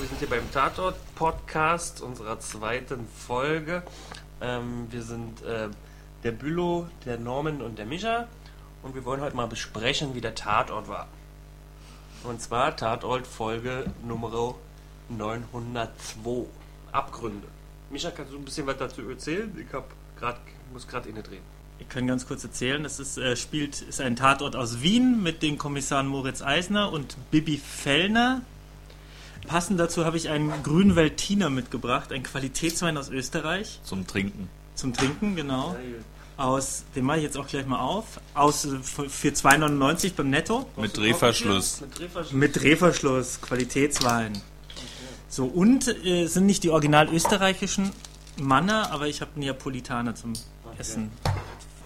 wir sind hier beim Tatort-Podcast unserer zweiten Folge. Ähm, wir sind äh, der Bülow, der Norman und der Micha und wir wollen heute mal besprechen, wie der Tatort war. Und zwar Tatort Folge Nummer 902. Abgründe. Micha, kannst du ein bisschen was dazu erzählen? Ich hab grad, muss gerade inne drehen. Ich kann ganz kurz erzählen, es ist, äh, spielt, ist ein Tatort aus Wien mit den Kommissaren Moritz Eisner und Bibi Fellner. Passend dazu habe ich einen grünen Veltiner mitgebracht, ein Qualitätswein aus Österreich. Zum Trinken. Zum Trinken, genau. Aus, den mache ich jetzt auch gleich mal auf. Aus für 2,99 beim Netto. Mit Drehverschluss. Mit Drehverschluss. Mit Drehverschluss, Qualitätswein. So, und äh, sind nicht die original österreichischen Manna, aber ich habe Neapolitaner zum Essen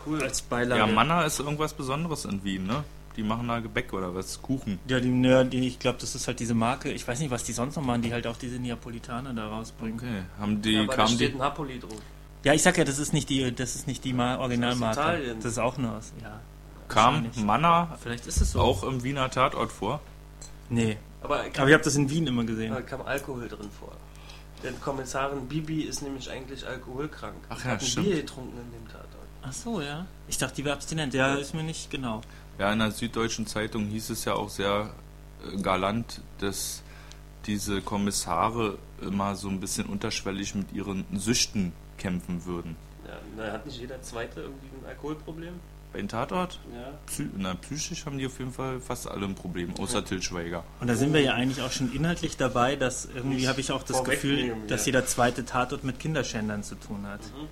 Cool. als Beilage. Ja, Manna ist irgendwas Besonderes in Wien, ne? Die machen da Gebäck oder was? Kuchen. Ja, die, ja, die, ich glaube, das ist halt diese Marke. Ich weiß nicht, was die sonst noch machen, die halt auch diese Neapolitaner da rausbringen. Okay. Haben die, Ja, aber da kamen steht die. Napoli drauf. Ja, ich sag ja, das ist nicht die, das ist nicht die Ma Originalmarke. Das ist Italien. Das ist auch nur aus. Ja, Kam. Manna vielleicht ist es so. auch im Wiener Tatort vor? Nee. Aber, Aber ich habe das in Wien immer gesehen. da kam Alkohol drin vor. Denn Kommissarin Bibi ist nämlich eigentlich alkoholkrank. Ach ja, hat ein stimmt. Bier getrunken in dem Tatort. Ach so, ja. Ich dachte, die wäre abstinent. Ja, ist mir nicht genau. Ja, in der Süddeutschen Zeitung hieß es ja auch sehr äh, galant, dass diese Kommissare immer so ein bisschen unterschwellig mit ihren Süchten kämpfen würden. Ja, na, hat nicht jeder Zweite irgendwie ein Alkoholproblem? Bei den Tatort? Ja. Psy na, psychisch haben die auf jeden Fall fast alle ein Problem, außer Til Schweiger. Und da sind wir ja eigentlich auch schon inhaltlich dabei, dass irgendwie habe ich auch das Gefühl, dass ja. jeder zweite Tatort mit Kinderschändern zu tun hat. Mhm.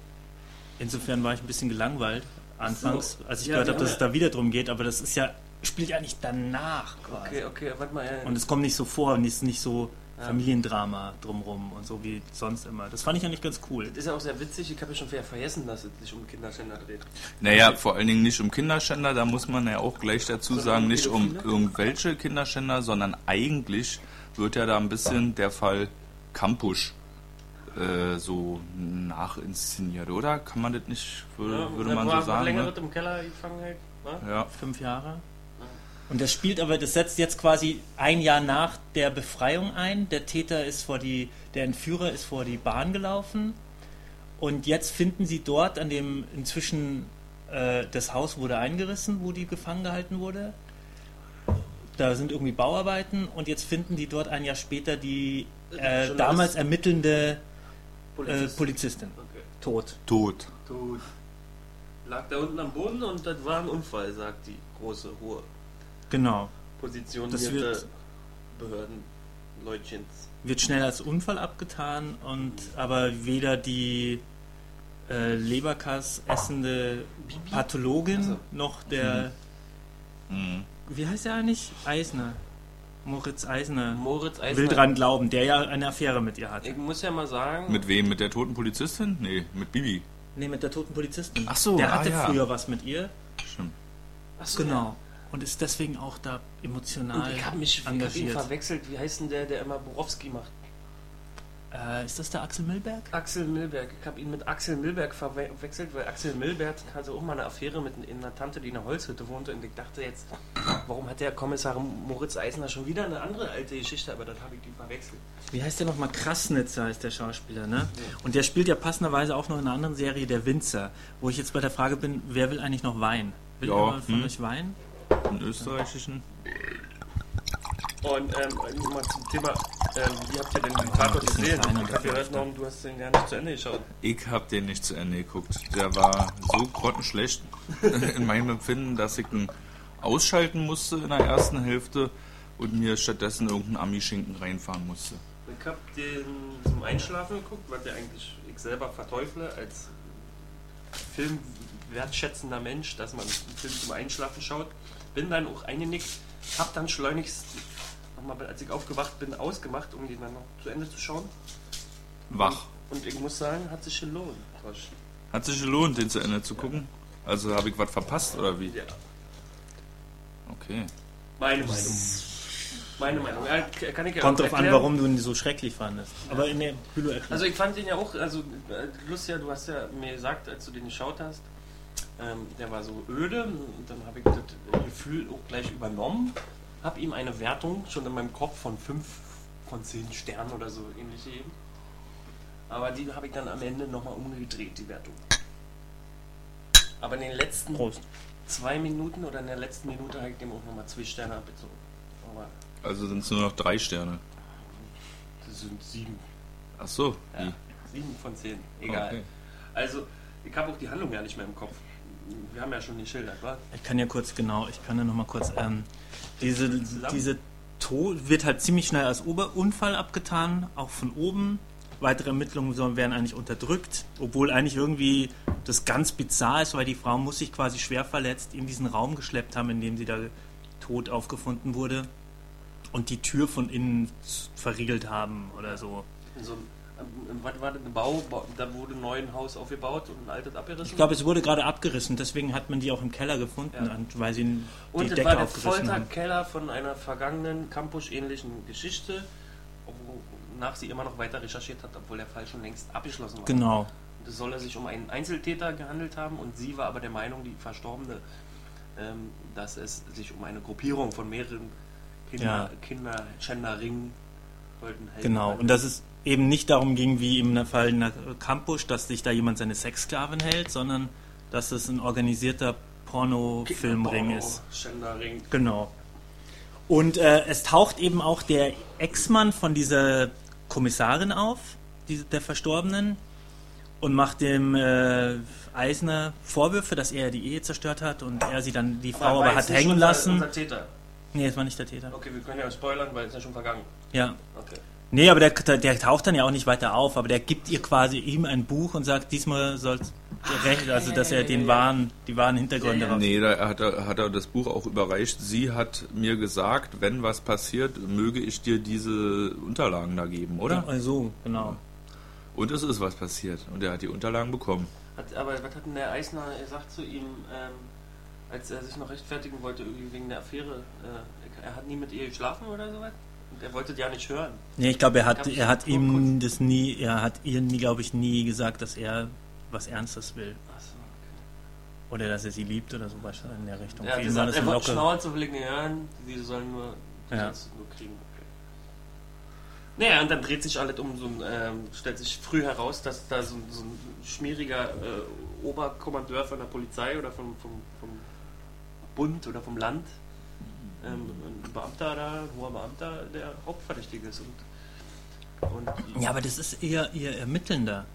Insofern war ich ein bisschen gelangweilt anfangs, als ich Ja, gehört habe, dass es da wieder drum geht, aber das ist ja spielt ja nicht danach quasi. Okay, okay, warte mal. Ja. Und es kommt nicht so vor und ist nicht so Ja. Familiendrama drumrum und so wie sonst immer. Das fand ich eigentlich ganz cool. das ist ja auch sehr witzig. Ich habe ja schon wieder vergessen, dass es sich um Kinderschänder dreht. Naja, vor allen Dingen nicht um Kinderschänder, da muss man ja auch gleich dazu Sondern sagen, um nicht um irgendwelche Kinderschänder, sondern eigentlich wird ja da ein bisschen der Fall Kampusch äh, so nachinszeniert, oder? Kann man das nicht, würde, Ja, würde man war so sagen? länger Ne? wird im Keller gefangen halt. wa? Ja. Fünf Jahre. Und das spielt aber, das setzt jetzt quasi ein Jahr nach der Befreiung ein. Der Täter ist vor die, der Entführer ist vor die Bahn gelaufen. Und jetzt finden sie dort an dem, inzwischen, äh, das Haus wurde eingerissen, wo die gefangen gehalten wurde. Da sind irgendwie Bauarbeiten und jetzt finden die dort ein Jahr später die äh, damals ermittelnde äh, Polizist. Polizistin. Okay. Tot. Tot. Tot. Lag da unten am Boden und das war ein Unfall, sagt die große, hohe Genau. positionierte Das wird- Behördenleutchens. wird schnell als Unfall abgetan und aber weder die äh, Leberkass essende Pathologin Ach so. noch der Mhm. wie heißt er eigentlich Eisner Moritz Eisner Moritz Eisner. will dran glauben, der ja eine Affäre mit ihr hatte. Ich muss ja mal sagen, Mit wem? Mit der toten Polizistin? Nee, mit Bibi. Nee, mit der toten Polizistin. Ach so, der ah, hatte ja. früher was mit ihr. Stimmt. Achso, Genau. Und ist deswegen auch da Ja. emotional Und ich habe mich ich hab ihn engagiert. verwechselt. Wie heißt denn der, der immer Borowski macht? Äh, ist das der Axel Milberg? Axel Milberg. Ich habe ihn mit Axel Milberg verwechselt, weil Axel Milberg hatte auch mal eine Affäre mit einer Tante, die in einer Holzhütte wohnte. Und ich dachte jetzt, warum hat der Kommissar Moritz Eisner schon wieder eine andere alte Geschichte? Aber dann habe ich die verwechselt. Wie heißt der nochmal? Krasnitzer heißt der Schauspieler, ne? Und der spielt ja passenderweise auch noch in einer anderen Serie, Der Winzer, wo ich jetzt bei der Frage bin, wer will eigentlich noch Wein? Will Ja, jemand von hm. euch Wein? Einen österreichischen? Und ähm, mal zum Thema, ähm, wie habt ihr denn den Tatort bisschen gesehen? Ich habe gehört, Norm, du hast den gar nicht zu Ende geschaut. Ich hab den nicht zu Ende geguckt. Der war so grottenschlecht in meinem Empfinden, dass ich ihn ausschalten musste in der ersten Hälfte und mir stattdessen irgendeinen Ami-Schinken reinfahren musste. Ich habe den zum Einschlafen geguckt, was der eigentlich ich selber verteufle als filmwertschätzender Mensch, dass man einen Film zum Einschlafen schaut. Bin dann auch eingenickt, habe dann schleunigst, nochmal, als ich aufgewacht bin, ausgemacht, um den dann noch zu Ende zu schauen. Wach. Und ich muss sagen, hat sich gelohnt. Hat sich gelohnt, den zu Ende zu gucken? Also habe ich was verpasst oder wie? Ja, Okay. meine Meinung. Meine Meinung. Ja, kann ich ja Kommt drauf an, warum du ihn so schrecklich fandest. Aber in der erklärt. Also ich fand den ja auch, also äh, Lucia, du hast ja mir gesagt, als du den geschaut hast, ähm, der war so öde und dann habe ich das Gefühl auch gleich übernommen, habe ihm eine Wertung schon in meinem Kopf von 5 von 10 Sternen oder so ähnlich geben. Aber die habe ich dann am Ende nochmal umgedreht, die Wertung. Aber in den letzten Prost. zwei Minuten oder in der letzten Minute habe ich dem auch nochmal zwei Sterne abgezogen. Aber Also sind es nur noch drei Sterne. das sind sieben. Ach so. Ja, sieben von zehn. Egal. Okay. Also, ich habe auch die Handlung ja nicht mehr im Kopf. Wir haben ja schon geschildert, wa? Ich kann ja kurz, genau, ich kann ja nochmal kurz, ähm, diese, diese Tod wird halt ziemlich schnell als Oberunfall abgetan, auch von oben. Weitere Ermittlungen sollen- werden eigentlich unterdrückt, obwohl eigentlich irgendwie das ganz bizarr ist, weil die Frau muss sich quasi schwer verletzt in diesen Raum geschleppt haben, in dem sie da tot aufgefunden wurde und die Tür von innen verriegelt haben oder so. In so einem, was war das, ein Bau, da wurde ein neues Haus aufgebaut und ein altes abgerissen? Ich glaube, es wurde gerade abgerissen, deswegen hat man die auch im Keller gefunden, Ja. und weil sie die und es Decke war der aufgerissen haben. Folterkeller von einer vergangenen Campus-ähnlichen Geschichte, wonach sie immer noch weiter recherchiert hat, obwohl der Fall schon längst abgeschlossen war. Genau. Und es soll er sich um einen Einzeltäter gehandelt haben und sie war aber der Meinung, die Verstorbene, ähm, dass es sich um eine Gruppierung von mehreren Kinder, Ja. Kinder Gender-Ring wollten helfen. Genau, und dass es eben nicht darum ging, wie im Fall in der Campus, dass sich da jemand seine Sexsklavin hält, sondern dass es ein organisierter Pornofilmring ist. Gender-Ring. Genau. Und äh, es taucht eben auch der Ex-Mann von dieser Kommissarin auf, die, der Verstorbenen, und macht dem äh, Eisner Vorwürfe, dass er die Ehe zerstört hat und er sie dann, die Frau aber jetzt hat hängen unser, lassen. Unser Täter. Nee, es war nicht der Täter. Okay, wir können ja spoilern, weil es ja schon vergangen. Ja. Okay. Nee, aber der, der, der taucht dann ja auch nicht weiter auf, aber der gibt ihr quasi ihm ein Buch und sagt, diesmal soll recht, also dass er den wahren, die wahren Hintergründe Ja, ja. Nee, da hat er, hat er das Buch auch überreicht. Sie hat mir gesagt, wenn was passiert, möge ich dir diese Unterlagen da geben, oder? Ja, so, genau. Und es ist was passiert. Und er hat die Unterlagen bekommen. Hat, aber was hat denn der Eisner gesagt zu ihm, ähm, als er sich noch rechtfertigen wollte, irgendwie wegen der Affäre? Äh, er hat nie mit ihr geschlafen oder sowas? Er wollte ja nicht hören. Nee, ich glaube, er hat, er hat ihm das nie, er hat ihr nie, glaube ich, nie gesagt, dass er was Ernstes will. Achso, okay. Oder dass er sie liebt oder so was in der Richtung. Er ihn war gesagt, er wollte Schnauze ich nicht hören, die sollen nur, die Ja. nur kriegen. Okay. Naja, und dann dreht sich alles um so ein, ähm, stellt sich früh heraus, dass da so, ein- so ein schmieriger äh, Oberkommandeur von der Polizei oder vom, vom, vom Bund oder vom Land, ähm, ein Beamter da, ein hoher Beamter, der Hauptverdächtige ist. Und, und Ja, aber das ist eher ihr Ermittelnder.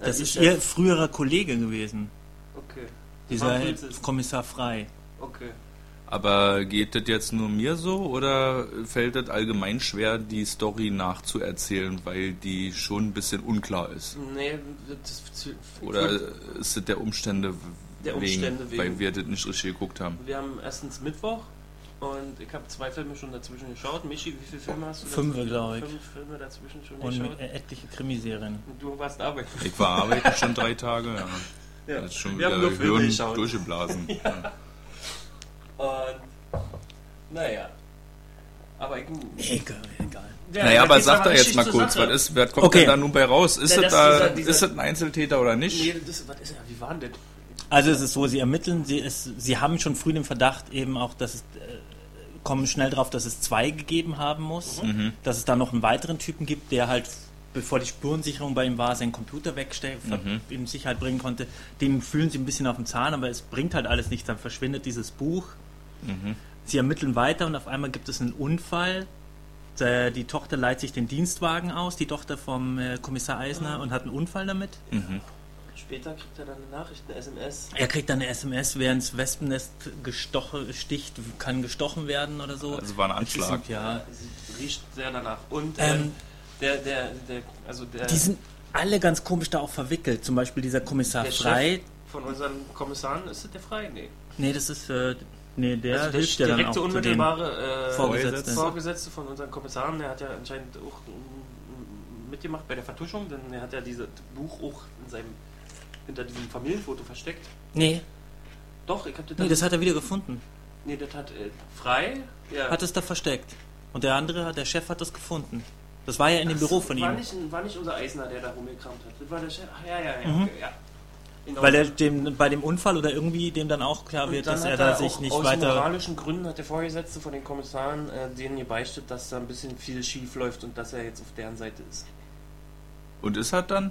äh, Das ist ihr früherer Kollege gewesen. Okay. Dieser. Kommissar Frei. Okay. Aber geht das jetzt nur mir so oder fällt das allgemein schwer, die Story nachzuerzählen, weil die schon ein bisschen unklar ist? Nee, das, das, Oder ist das der Umstände, Der Umstände wegen, wegen. weil wir das nicht richtig geguckt haben? Wir haben erstens Mittwoch und ich habe zwei Filme schon dazwischen geschaut. Michi, wie viele Filme hast du Fünf, dazwischen? glaub ich. Fünf Filme dazwischen schon Und geschaut. mit etliche Krimiserien. Und du warst arbeiten. Ich war arbeiten schon drei Tage, ja. Ja. Das ist schon Wir haben wieder nur Filme Hirn geschaut. durchgeblasen. Ja. Und naja. Aber ich. Egal, egal. Ja, Naja, aber sag da jetzt mal kurz, Sache. was, ist, was kommt Okay. denn da nun bei raus? Ist, Ja, das, das da, dieser- dieser- ist das ein Einzeltäter oder nicht? Nee, das, was ist, wie war denn das? Also es ist so, sie ermitteln, sie, ist, sie haben schon früh den Verdacht eben auch, dass es, äh, kommen schnell drauf, dass es zwei gegeben haben muss, Mhm. dass es da noch einen weiteren Typen gibt, der halt, bevor die Spurensicherung bei ihm war, seinen Computer wegsteckt, Mhm. in Sicherheit bringen konnte. Dem fühlen sie ein bisschen auf den Zahn, aber es bringt halt alles nichts, dann verschwindet dieses Buch. Mhm. Sie ermitteln weiter und auf einmal gibt es einen Unfall. Der, die Tochter leiht sich den Dienstwagen aus, die Tochter vom äh, Kommissar Eisner, und hat einen Unfall damit. Mhm. Später kriegt er dann eine Nachricht, eine SMS. Er kriegt dann eine SMS, während das Wespennest gestochen, sticht, kann gestochen werden oder so. Also war ein Anschlag. Ja. Sie riecht sehr danach. Und Ähm, ähm, der, der, der, also der, Die sind alle ganz komisch da auch verwickelt. Zum Beispiel dieser Kommissar der Frei. Chef von unseren Kommissaren, ist das der Frei? Nee. Nee, das ist. Äh, nee, der also der hilft ja dann auch unmittelbare äh, Vorgesetzten. Vorgesetzte von unseren Kommissaren, der hat ja anscheinend auch mitgemacht bei der Vertuschung, denn er hat ja dieses Buch auch in seinem, hinter diesem Familienfoto versteckt. Nee, Doch, ich hab das nee, das hat er wieder gefunden. nee, das hat äh, frei. Ja. Hat es da versteckt. Und der andere, der Chef, hat das gefunden. Das war ja in dem Ach Büro von war ihm. Nicht, war nicht unser Eisner, der da rumgekramt hat. Das war der Chef. Ach, ja, ja, ja. Mhm. Okay, ja. Genau. Weil er dem, bei dem Unfall oder irgendwie dem dann auch klar wird, dass er da sich nicht aus weiter. moralischen Gründen hat der Vorgesetzte von den Kommissaren äh, denen gebeichtet, dass da ein bisschen viel schief läuft und dass er jetzt auf deren Seite ist. Und ist er dann?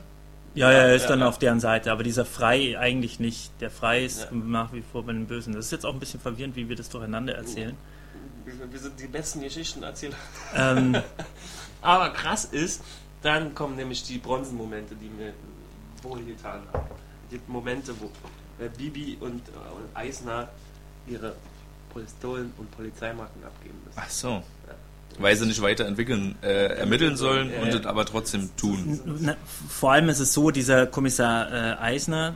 Ja, ja, er ist Ja, dann ja. auf deren Seite, aber dieser Frei eigentlich nicht. Der Frei ist Ja. nach wie vor bei den Bösen. Das ist jetzt auch ein bisschen verwirrend, wie wir das durcheinander erzählen. Wir, sind die besten Geschichtenerzähler. ähm, Aber krass ist, dann kommen nämlich die Bronzenmomente, die mir wohl getan haben. Die Momente, wo äh, Bibi und, äh, und Eisner ihre Pistolen und Polizeimarken abgeben müssen. Ach so. Weil sie nicht weiterentwickeln, äh, ermitteln sollen und es aber trotzdem tun. Na, vor allem ist es so, dieser Kommissar äh, Eisner,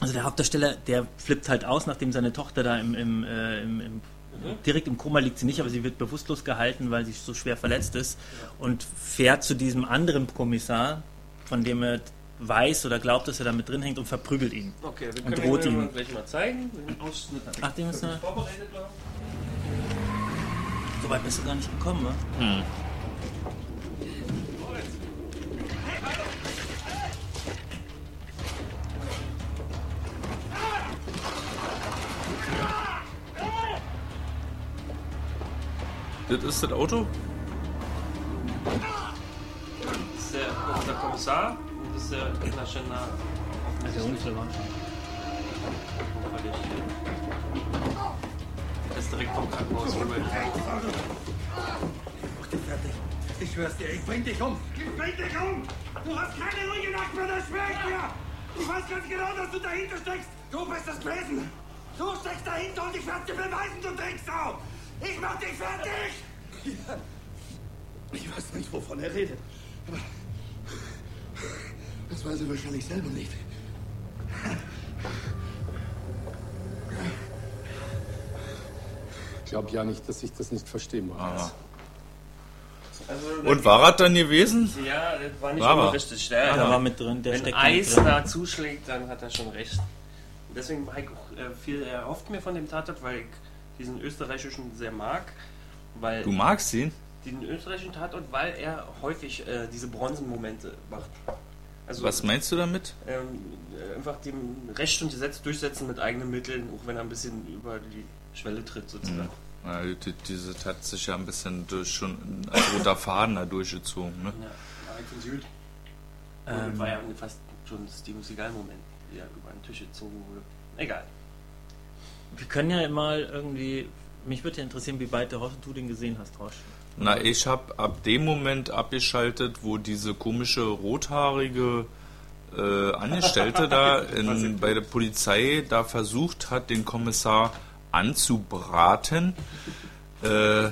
also der Hauptdarsteller, der flippt halt aus, nachdem seine Tochter da im, im, äh, im, im direkt im Koma liegt sie nicht, aber sie wird bewusstlos gehalten, weil sie so schwer verletzt ist und fährt zu diesem anderen Kommissar, von dem er weiß oder glaubt, dass er da mit drin hängt und verprügelt ihn. Okay, wir Und droht ihn gleich mal zeigen. Den Ausschnitt Ach, dem ist er. So weit bist du gar nicht gekommen, wa? Das ist das Auto? Das ist der, unser Kommissar und das ist der Knascherner. Der Unfall war. Der ist direkt vom Krankenhaus rüber. Ich schwör's dir, ich bring dich um. Ich bring dich um. Du hast keine ruhige Nacht mehr, das schwör ich dir. Ich weiß ganz genau, dass du dahinter steckst. Du bist das Besen. Du steckst dahinter und ich werde dir beweisen, du Drecksau. Ich mach dich fertig. Ich weiß nicht, wovon er redet. Aber das weiß er wahrscheinlich selber nicht. Ich glaube ja nicht, dass ich das nicht verstehen mag. Ah. Also, Und war er dann gewesen? Ja, das war nicht War immer er? richtig. Der, Der war mit drin, der Wenn Eis drin. da zuschlägt, dann hat er schon recht. Deswegen habe ich auch äh, viel erhofft mir von dem Tatort, weil ich diesen österreichischen sehr mag. Weil Du magst ihn? diesen österreichischen Tatort, weil er häufig äh, diese Bronzenmomente macht. Also Was meinst du damit? ähm, äh, einfach dem Recht und Gesetz durchsetzen mit eigenen Mitteln, auch wenn er ein bisschen über die Schwelle tritt sozusagen. Ja, die, diese hat sich ja ein bisschen durch schon als roter Faden da durchgezogen. Ne? Ja, gut. Und Ähm. war ja fast schon ein Steven Seagal-Moment, wie er über den Tisch gezogen wurde. Egal. Wir können ja mal irgendwie. Mich würde ja interessieren, wie weit du den gesehen hast, Roche. Na, ich habe ab dem Moment abgeschaltet, wo diese komische rothaarige äh, Angestellte da in, bei der Polizei da versucht hat, den Kommissar anzubraten. Äh,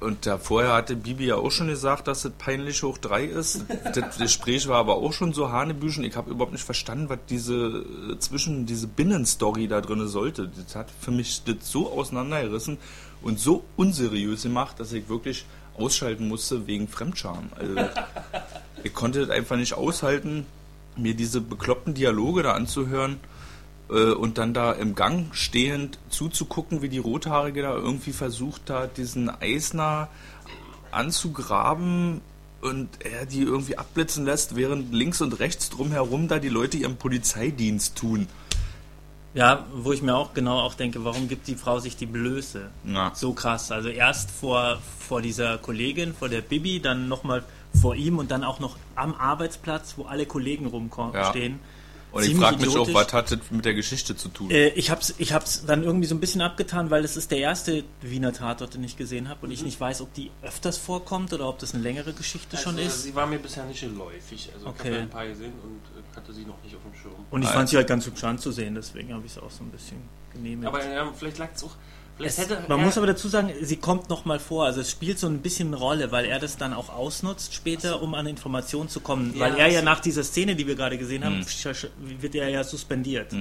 und da vorher hatte Bibi ja auch schon gesagt, dass es peinlich hoch 3 ist. Das Gespräch war aber auch schon so hanebüchen. Ich habe überhaupt nicht verstanden, was diese äh, zwischen diese Binnenstory da drin sollte. Das hat für mich das so auseinandergerissen und so unseriös gemacht, dass ich wirklich ausschalten musste wegen Fremdscham. Also, ich konnte das einfach nicht aushalten, mir diese bekloppten Dialoge da anzuhören äh, und dann da im Gang stehend zuzugucken, wie die Rothaarige da irgendwie versucht hat, diesen Eisner anzugraben und er die irgendwie abblitzen lässt, während links und rechts drumherum da die Leute ihren Polizeidienst tun. Ja, wo ich mir auch genau auch denke, warum gibt die Frau sich die Blöße? Ja. So krass. Also erst vor, vor dieser Kollegin, vor der Bibi, dann nochmal vor ihm und dann auch noch am Arbeitsplatz, wo alle Kollegen rumstehen. Ja. Und ich frage mich auch, was hat das mit der Geschichte zu tun? Äh, ich hab's, ich hab's dann irgendwie so ein bisschen abgetan, weil es ist der erste Wiener Tatort, den ich gesehen habe und ich nicht weiß, ob die öfters vorkommt oder ob das eine längere Geschichte schon also, ist. Sie war mir bisher nicht geläufig. Also ich Okay. habe ja ein paar gesehen und äh, hatte sie noch nicht auf dem Schirm. Und ich Ah, fand sie halt ganz hübsch anzusehen, deswegen habe ich es auch so ein bisschen genehmigt. Aber ja, vielleicht lag es auch. Es, hätte man muss aber dazu sagen, sie kommt noch mal vor. Also es spielt so ein bisschen eine Rolle, weil er das dann auch ausnutzt später, um an Informationen zu kommen. Ja, weil er ja so- nach dieser Szene, die wir gerade gesehen haben, Mhm. wird er ja suspendiert.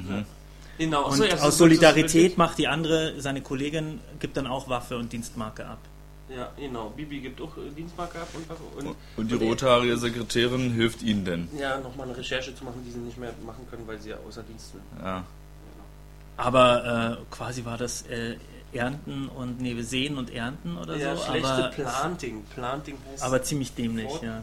Genau, Und so, ja, so- aus so- Solidarität so- macht die andere, seine Kollegin, gibt dann auch Waffe und Dienstmarke ab. Ja, genau. Bibi gibt auch äh, Dienstmarke ab und, und, Und die rothaarige Sekretärin hilft ihnen denn? Ja, nochmal eine Recherche zu machen, die sie nicht mehr machen können, weil sie ja außer Dienst sind. Ja. Aber äh, quasi war das äh, Ernten und nee, Sehen und Ernten oder ja, so. schlechte Aber, Planting. Planting heißt aber ziemlich dämlich, ja.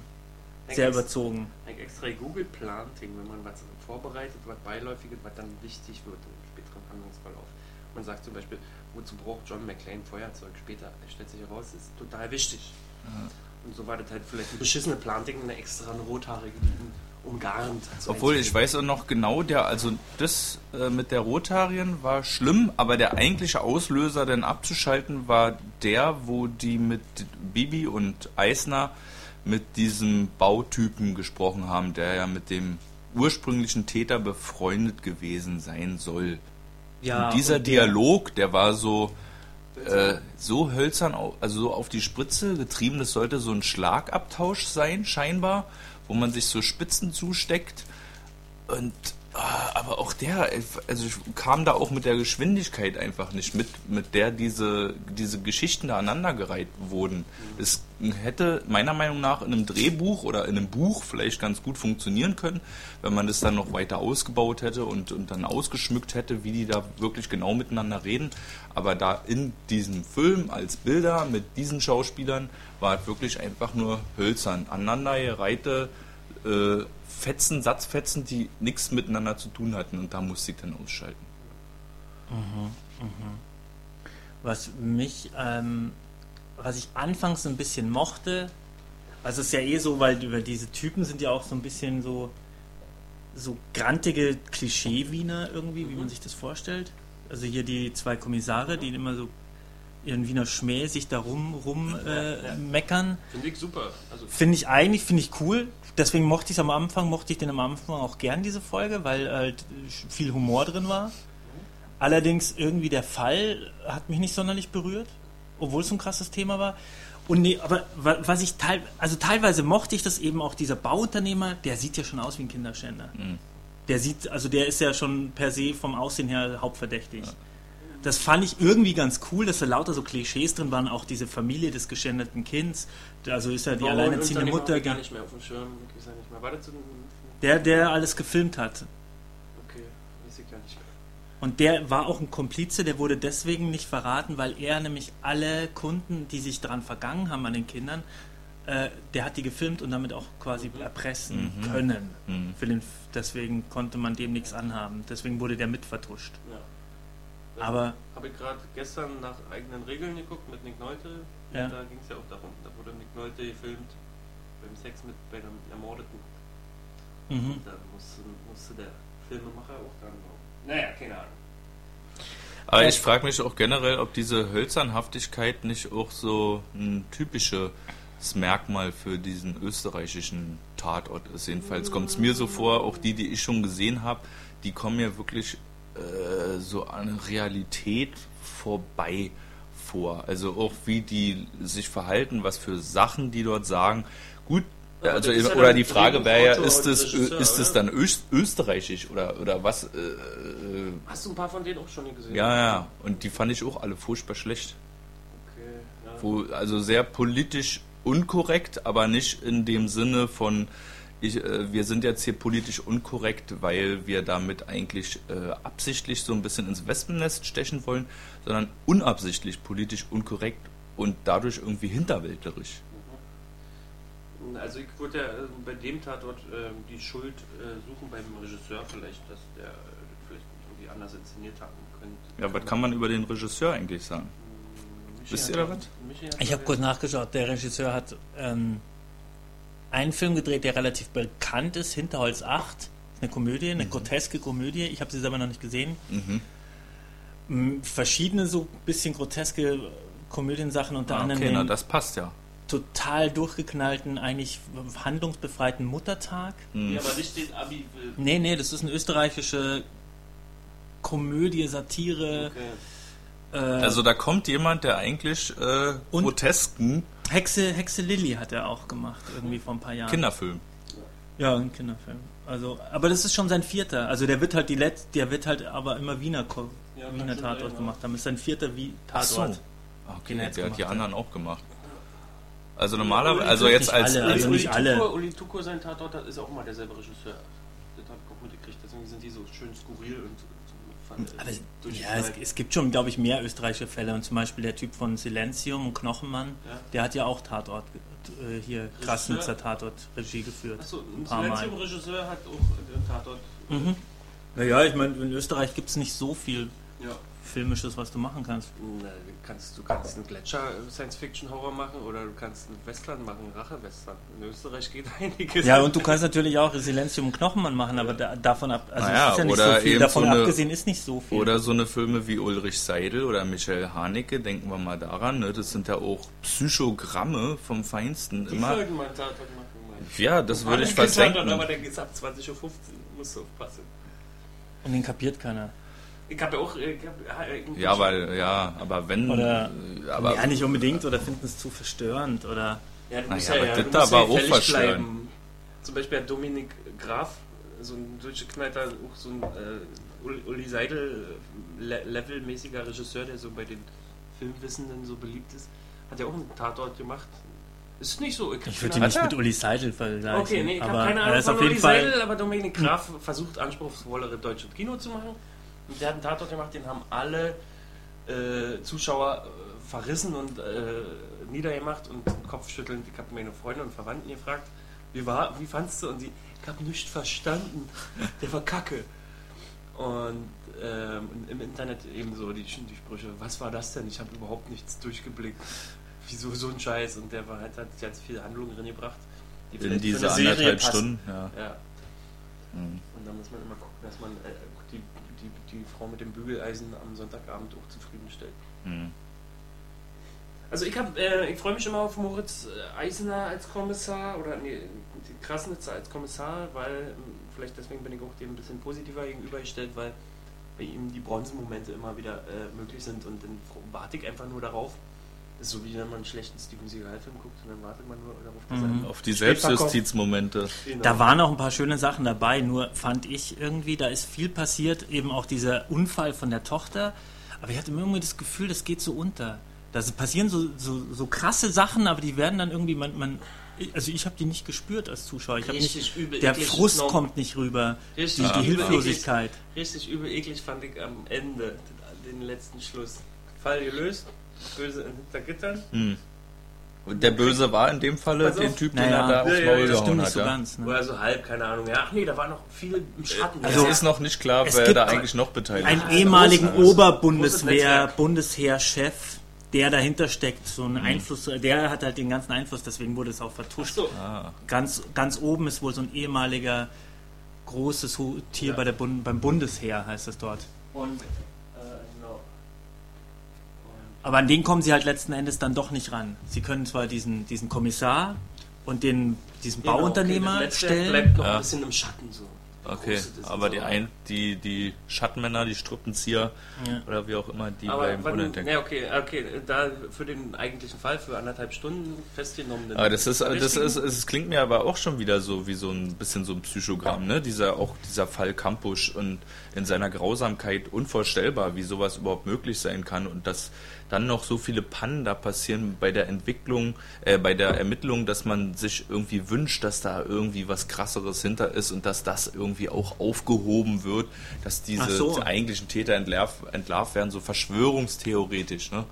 sehr überzogen. Ein extra Google Planting, wenn man was vorbereitet, was beiläufiges, was dann wichtig wird im späteren Handlungsverlauf. Man sagt zum Beispiel, wozu braucht John McClane Feuerzeug später? Er stellt sich heraus, ist total wichtig. Und so war das halt vielleicht ein beschissene Planting, eine extra rothaarige, die umgarnt. so Obwohl, ich weiß auch noch genau, der, also das äh, mit der Rotharien war schlimm, aber der eigentliche Auslöser, denn abzuschalten, war der, wo die mit Bibi und Eisner mit diesem Bautypen gesprochen haben, der ja mit dem ursprünglichen Täter befreundet gewesen sein soll. Ja, und dieser und Dialog, der war so äh, so hölzern, also so auf die Spritze getrieben, das sollte so ein Schlagabtausch sein, scheinbar, wo man sich so Spitzen zusteckt. Und aber auch der, also ich kam da auch mit der Geschwindigkeit einfach nicht mit, mit der diese, diese Geschichten da aneinandergereiht wurden. Es hätte meiner Meinung nach in einem Drehbuch oder in einem Buch vielleicht ganz gut funktionieren können, wenn man das dann noch weiter ausgebaut hätte und, und dann ausgeschmückt hätte, wie die da wirklich genau miteinander reden. Aber da in diesem Film als Bilder mit diesen Schauspielern war es wirklich einfach nur hölzern, aneinandergereihte äh, Fetzen, Satzfetzen, die nichts miteinander zu tun hatten und da musste ich dann ausschalten. Was mich, ähm, was ich anfangs ein bisschen mochte, also es ist ja eh so, weil über diese Typen sind ja auch so ein bisschen so so grantige Klischee-Wiener irgendwie, wie man sich das vorstellt. Also hier die zwei Kommissare, die immer so ihren Wiener Schmäh sich da rum, rum äh, meckern. Finde ich super. Also, Finde ich eigentlich, finde ich cool. Deswegen mochte ich es am Anfang, mochte ich den am Anfang auch gern, diese Folge, weil halt viel Humor drin war. Allerdings irgendwie der Fall hat mich nicht sonderlich berührt, obwohl es so ein krasses Thema war. Und nee, aber wa- was ich teil, also teilweise mochte ich das eben auch, dieser Bauunternehmer, der sieht ja schon aus wie ein Kinderschänder. Der sieht, also der ist ja schon per se vom Aussehen her hauptverdächtig. Das fand ich irgendwie ganz cool, dass da lauter so Klischees drin waren, auch diese Familie des geschändeten Kinds. Also ist ja die Warum alleinerziehende Mutter, gar nicht mehr auf dem Schirm. Ich weiß nicht mehr. War das der, der alles gefilmt hat. Okay, weiß ich gar nicht mehr. Und der war auch ein Komplize, der wurde deswegen nicht verraten, weil er nämlich alle Kunden, die sich daran vergangen haben an den Kindern, äh, der hat die gefilmt und damit auch quasi erpressen können. Mhm. Für den, deswegen konnte man dem nichts anhaben. Deswegen wurde der mit vertuscht. Ja. Aber- Habe ich gerade gestern nach eigenen Regeln geguckt mit Nick Nolte. Ja. Da ging es ja auch darum. Da wurde Nick Nolte gefilmt beim Sex mit bei einem Ermordeten. Mhm. Da musste, musste der Filmemacher auch dran glauben. Naja, keine Ahnung. Aber ich frage mich auch generell, ob diese Hölzernhaftigkeit nicht auch so ein typisches Merkmal für diesen österreichischen Tatort ist. Jedenfalls kommt es mir so vor, auch die, die ich schon gesehen habe, die kommen mir wirklich äh, so an Realität vorbei vor. Also auch wie die sich verhalten, was für Sachen die dort sagen. Gut, Ja, also ja oder die Frage wäre ja, ist es Regisseur, ist es dann öst, österreichisch oder oder was? Äh, äh, Hast du ein paar von denen auch schon gesehen? ja, ja. Und die fand ich auch alle furchtbar schlecht. Okay, ja. Wo, also sehr politisch unkorrekt, aber nicht in dem Sinne von, ich, äh, wir sind jetzt hier politisch unkorrekt, weil wir damit eigentlich äh, absichtlich so ein bisschen ins Wespennest stechen wollen, sondern unabsichtlich politisch unkorrekt und dadurch irgendwie hinterwäldlerisch. Also ich würde ja äh, bei dem Tatort äh, die Schuld äh, suchen beim Regisseur vielleicht, dass der äh, das vielleicht irgendwie anders inszeniert haben könnte. Ja, was kann man über den Regisseur eigentlich sagen? Michi Wisst ihr da was? Ich habe kurz nachgeschaut, der Regisseur hat ähm, einen Film gedreht, der relativ bekannt ist, Hinterholz 8. Eine Komödie, eine groteske Komödie. Ich habe sie selber noch nicht gesehen. Mhm. Verschiedene so bisschen groteske Komödiensachen, unter Ah, anderem okay, na das passt ja. total durchgeknallten, eigentlich handlungsbefreiten Muttertag. Ja, aber nicht den abi -Film. Nee, nee, das ist eine österreichische Komödie, Satire. Okay. Äh, Also da kommt jemand, der eigentlich äh, Und- grotesken Hexe, Hexe Lilly hat er auch gemacht, irgendwie vor ein paar Jahren. Kinderfilm. Ja, ein Kinderfilm. Also, aber das ist schon sein vierter. Also der wird halt die Letz der wird halt aber immer Wiener, Ko Ja, Wiener Tatort ja. gemacht haben. Das ist sein vierter Wie Ach so. Tatort. Okay, er der hat die gemacht anderen auch gemacht. Also normalerweise, also jetzt nicht als, alle, als also Uli nicht alle. Tuko, Uli Tuko, sein Tatort, das ist auch mal derselbe Regisseur. Das habe ich auch mitgekriegt, deswegen sind die so schön skurril und, Aber äh, ja, es, es gibt schon, glaube ich, mehr österreichische Fälle. Und zum Beispiel der Typ von Silenzium und Knochenmann, Ja. der hat ja auch Tatort äh, hier Krasnitzer Tatort Regie geführt. Achso, ein Ein paar Mal. Silenzium-Regisseur hat auch den Tatort. Mhm. Naja, ich meine, in Österreich gibt es nicht so viel Ja. Filmisches, was du machen kannst. Na, kannst, du kannst einen Gletscher-Science-Fiction-Horror machen oder du kannst einen Western machen, Rache-Western. In Österreich geht einiges. Ja, und du kannst natürlich auch Silenzium Knochenmann machen, aber da, davon ab, also Naja, es ist ja nicht oder so viel, davon so eine- abgesehen ist nicht so viel. Oder so eine Filme wie Ulrich Seidel oder Michael Haneke, denken wir mal daran, ne? das sind ja auch Psychogramme vom Feinsten. Die Immer. sollten mal einen Tatort machen. Mann. Ja, das würde ich fast Tatort, denken. Aber der geht ab 20.15 Uhr, musst du aufpassen. und den kapiert keiner. Ich habe ja auch. äh, Ich hab, äh, Ja, weil, ja, aber wenn. Oder- äh, aber ja, nicht unbedingt oder finden es zu verstörend oder. Ja, du Na musst ja, ja, aber ja, das du musst war ja auch verstörend. bleiben. Zum Beispiel hat Dominik Graf, so ein Durchgeknallter, auch so ein äh, Uli- Uli Seidel äh, le levelmäßiger Regisseur, der so bei den Filmwissenden so beliebt ist, hat ja auch einen Tatort gemacht. Ist nicht so. Ich würde ihn nicht mit Uli Seidel vergleichen. Okay, nee, ich habe aber keine Ahnung von Uli. Seidel, aber Dominik Graf versucht anspruchsvollere deutsche Kino zu machen. Und der hat einen Tatort gemacht, den haben alle äh, Zuschauer äh, verrissen und äh, niedergemacht und kopfschüttelnd. Ich habe meine Freunde und Verwandten gefragt, wie war, wie fandst du? Und die, ich habe nichts verstanden. Der war kacke. Und ähm, im Internet ebenso die, die Sprüche, was war das denn? Ich habe überhaupt nichts durchgeblickt. Wieso so ein Scheiß? Und der war, hat, hat ganz viel Handlung drin gebracht. die in diese anderthalb. Stunden, ja. Ja. Mhm. Und da muss man immer gucken, dass man äh, die, die, die Frau mit dem Bügeleisen am Sonntagabend auch zufriedenstellt. Mhm. Also ich habe, äh, ich freue mich immer auf Moritz äh, Eisener als Kommissar oder nee, die Krasnitzer als Kommissar, weil ähm, vielleicht deswegen bin ich auch dem ein bisschen positiver gegenübergestellt, weil bei ihm die Bronzemomente immer wieder äh, möglich sind und dann warte ich einfach nur darauf. So wie wenn man einen schlechten Steven Seagal-Film guckt und dann wartet man nur darauf, dass Mhm. er Auf die Selbstjustizmomente. Genau. Da waren auch ein paar schöne Sachen dabei, nur fand ich irgendwie, da ist viel passiert, eben auch dieser Unfall von der Tochter. Aber ich hatte irgendwie das Gefühl, das geht so unter. Da passieren so, so, so krasse Sachen, aber die werden dann irgendwie, man, man also ich habe die nicht gespürt als Zuschauer. Ich habe Richtig nicht, übel der eklig Frust Norm- kommt nicht rüber, die, Richtig die übel Hilflosigkeit. Richtig übel eklig fand ich am Ende, den letzten Schluss. Fall gelöst, böse hinter Gittern. Mhm. Und der Böse war in dem Falle auf. den Typ, den Naja, er da aufs ja, ja, Maul stimmt gehauen nicht hat. so Ja. ganz. Ne? Oder so halb, keine Ahnung. Ja, ach nee, da war noch viel im Schatten. Also Also- es ist noch nicht klar, Es wer da eigentlich noch beteiligt einen ist. ehemaligen großes- großes Oberbundeswehr, Netzwerk. Bundesheerchef, der dahinter steckt, so Mhm. ein Einfluss, der hat halt den ganzen Einfluss, deswegen wurde es auch vertuscht. so. Ah, Ganz, ganz oben ist wohl so ein ehemaliger großes Tier Ja. bei der Bund beim Bundesheer, heißt es dort. Und. Aber an den kommen sie halt letzten Endes dann doch nicht ran. Sie können zwar diesen, diesen Kommissar und den, diesen Genau, Bauunternehmer okay, stellen. bleibt noch Ja. ein bisschen im Schatten so. okay. Aber die, so- ein, die, die Schattenmänner, die Strippenzieher Ja. oder wie auch immer, die Aber bleiben wann, unentdeckt. ja, okay, okay, da für den eigentlichen Fall, für anderthalb Stunden festgenommen. Aber das ist, das ist, es klingt mir aber auch schon wieder so wie so ein bisschen so ein Psychogramm, ne? Dieser, auch dieser Fall Kampusch und in seiner Grausamkeit unvorstellbar, wie sowas überhaupt möglich sein kann und dass dann noch so viele Pannen da passieren bei der Entwicklung, äh, bei der Ermittlung, dass man sich irgendwie wünscht, dass da irgendwie was krasseres hinter ist und dass das irgendwie auch aufgehoben wird, dass diese so. eigentlichen Täter entlarvt, entlarvt werden, so verschwörungstheoretisch, ne?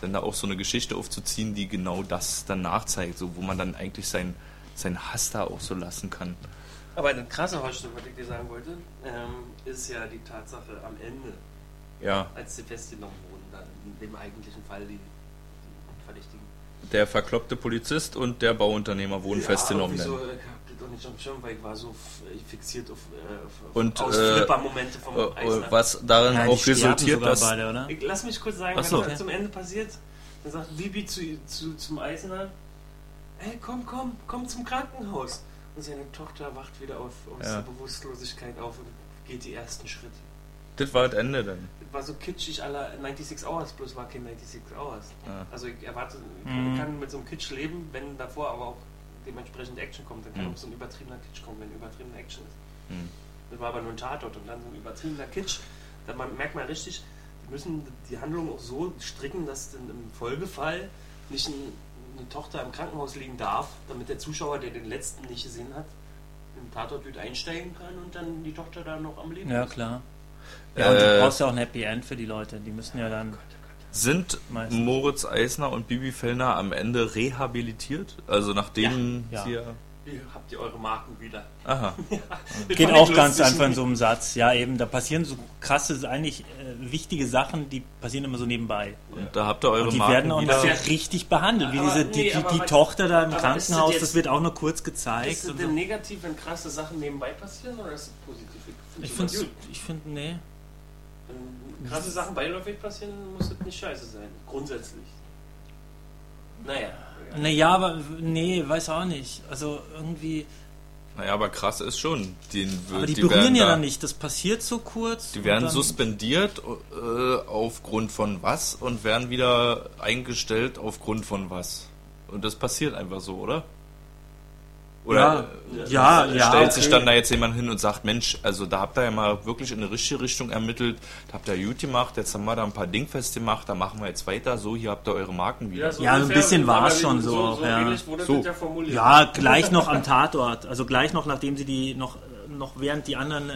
dann da auch so eine Geschichte aufzuziehen, die genau das dann nachzeigt, so wo man dann eigentlich sein, sein Hass da auch so lassen kann. Aber das krasse, was ich dir sagen wollte, ähm, ist ja die Tatsache am Ende, Ja, als sie festgenommen wurden, dann in dem eigentlichen Fall die, Verdächtigen. der verkloppte Polizist und der Bauunternehmer wurden festgenommen. Ja, denn. so, ich hab das doch nicht am Schirm, weil ich war so fixiert auf, äh, Und, äh, Ausflipper-Momente vom Äh, Eisner. äh, Was darin Ja, die auch resultiert, dass. beide, oder? Ich, lass mich kurz sagen, so. was da zum Ende passiert. Dann sagt Bibi zu, zu, zum Eisner, hey, komm, komm, komm zum Krankenhaus. Und seine Tochter wacht wieder auf, aus Ja. der Bewusstlosigkeit auf und geht die ersten Schritte. Das war das Ende dann. War so kitschig aller 96 Hours, bloß war kein 96 Hours. Ja. Also ich erwarte, Mhm. kann mit so einem Kitsch leben, wenn davor aber auch dementsprechend Action kommt. Dann kann Mhm. auch so ein übertriebener Kitsch kommen, wenn übertriebene Action ist. Mhm. Das war aber nur ein Tatort und dann so ein übertriebener Kitsch. Da man, merkt man richtig, die müssen die Handlung auch so stricken, dass dann im Folgefall nicht ein, eine Tochter im Krankenhaus liegen darf, damit der Zuschauer, der den letzten nicht gesehen hat, im Tatort einsteigen kann und dann die Tochter da noch am Leben Ja, ist. klar. Ja, und du Äh, brauchst ja auch ein Happy End für die Leute. Die müssen ja dann. Sind Meistens. Moritz Eisner und Bibi Fellner am Ende rehabilitiert? Also nachdem Ja, ja. sie ja. Hier habt ihr eure Marken wieder. Aha. Geht Fand auch ich ganz lustig. einfach in so einem Satz. Ja, eben, da passieren so krasse, eigentlich äh, wichtige Sachen, die passieren immer so nebenbei. Und da habt ihr eure Und die Marken werden auch wieder. richtig behandelt. Wie Aber diese, die, nee, die, die Tochter da im ist Krankenhaus, jetzt- das wird auch nur kurz Ist gezeigt. es und denn so. negativ, wenn krasse Sachen nebenbei passieren oder ist es positiv? Ich find's finde, ich finde, nee. Wenn krasse Sachen beiläufig passieren, muss das nicht scheiße sein. Grundsätzlich. Naja. Naja, aber nee, weiß auch nicht. Also irgendwie. Naja, aber krass ist schon. Die, Aber die, werden berühren ja da- dann nicht. Das passiert so kurz. Die werden dann- suspendiert äh, aufgrund von was und werden wieder eingestellt aufgrund von was. Und das passiert einfach so, oder? Oder Ja, äh, ja, stellt okay. sich dann da jetzt jemand hin und sagt, Mensch, also da habt ihr ja mal wirklich in eine richtige Richtung ermittelt, da habt ihr gut gemacht, jetzt haben wir da ein paar Dingfest gemacht, da machen wir jetzt weiter, so, hier habt ihr eure Marken wieder. so Ja, ein bisschen war's wie- schon so auch, So, ja. wurde So. ja formuliert. Ja, gleich noch am Tatort. Also gleich noch, nachdem sie die noch, noch während die anderen,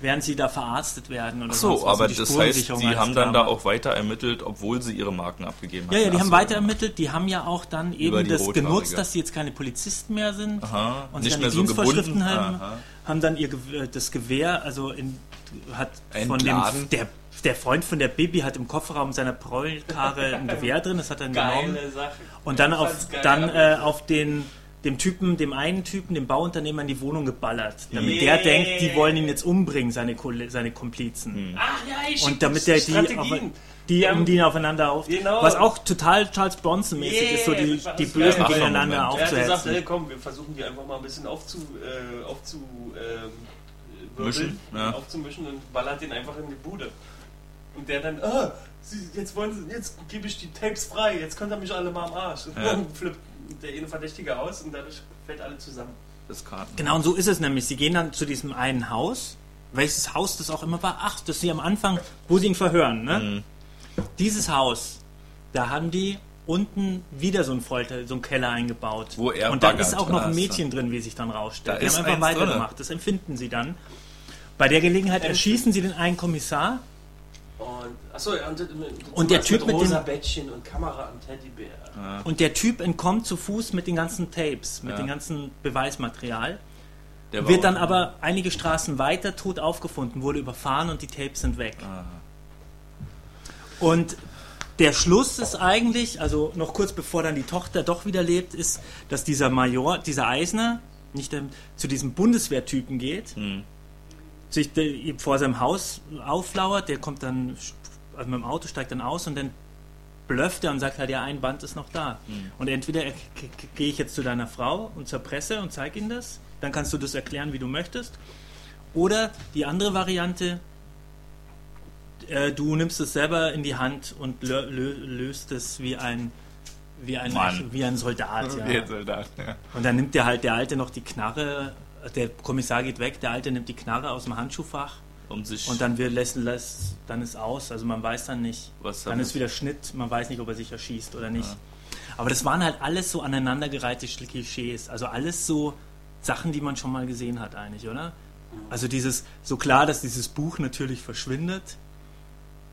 während sie da verarztet werden oder Ach sonst so, was, aber und die das heißt, alles haben dann da auch weiter ermittelt, obwohl sie ihre Marken abgegeben haben. Ja, ja, die Ach haben so, weiter ermittelt, die haben ja auch dann eben das Rothaarige. genutzt, dass sie jetzt keine Polizisten mehr sind Aha, und sich an die so Dienstvorschriften gebunden. halten, Aha. haben dann ihr Gew- das Gewehr, also in, hat von Entladen. dem der, der Freund von der Bibi hat im Kofferraum seiner Prollkarre ein Gewehr drin, das hat er dann genommen. Sache. Und dann auf, dann aber- äh, auf den dem Typen, dem einen Typen, dem Bauunternehmer in die Wohnung geballert, damit Yeah. der denkt, die wollen ihn jetzt umbringen, seine, Kolle- seine Komplizen. Ach ja, ich Und damit der die, Strategien. auf, die Ja. um die aufeinander auf, Genau. was auch total Charles Bronson-mäßig Yeah, ist, so die, die das Bösen geil. gegeneinander Moment. Er hat gesagt, aufzuhetzen. hey, komm, wir versuchen die einfach mal ein bisschen aufzu, äh, aufzu, ähm, wirbeln, Mischen, ja. aufzumischen und ballert den einfach in die Bude. Und der dann, ah, sie, jetzt wollen sie, jetzt gebe ich die Tapes frei, jetzt könnt ihr mich alle mal am Arsch. Und Ja. dann flippt der eine Verdächtige aus und dadurch fällt alle zusammen. Das Karten. Genau, und so ist es nämlich. Sie gehen dann zu diesem einen Haus, welches Haus das auch immer war. Ach, das sie am Anfang, wo sie ihn verhören, ne? Mhm. Dieses Haus, da haben die unten wieder so ein Folter, so ein Keller eingebaut. Wo er Und da ist auch noch ein Mädchen drin, wie sich dann rausstellt. Da die ist haben einfach weitergemacht. Das empfinden sie dann. Bei der Gelegenheit erschießen sie den einen Kommissar. Und, achso, und, und, Und der Typ mit dem- rosa Bettchen und Kamera am Teddybär. Und der Typ entkommt zu Fuß mit den ganzen Tapes, mit Ja. dem ganzen Beweismaterial. Der Wird dann aber einige Straßen weiter tot aufgefunden, wurde überfahren und die Tapes sind weg. Und der Schluss ist eigentlich, also noch kurz bevor dann die Tochter doch wieder lebt, ist, dass dieser Major, dieser Eisner, nicht der, zu diesem Bundeswehrtypen geht, Hm. Sich vor seinem Haus auflauert, der kommt dann also mit dem Auto, steigt dann aus und dann blöfft er und sagt halt, ja, ein Band ist noch da. Und entweder er- gehe ich jetzt zu deiner Frau und zur Presse und zeige ihnen das, dann kannst du das erklären, wie du möchtest. Oder die andere Variante, äh, du nimmst es selber in die Hand und lö lö löst es wie ein wie ein, Mann. wie ein Soldat. Ja. Jetzt, Soldat, ja. Und dann nimmt der halt der Alte noch die Knarre, der Kommissar geht weg, der Alte nimmt die Knarre aus dem Handschuhfach Um und dann wird lässt, lässt dann ist aus. Also man weiß dann nicht. Was dann ist wieder Schnitt, man weiß nicht, ob er sich erschießt oder nicht. Aber das waren halt alles so aneinandergereihte Klischees. Also alles so Sachen, die man schon mal gesehen hat, eigentlich, oder? Also dieses, so klar, dass dieses Buch natürlich verschwindet.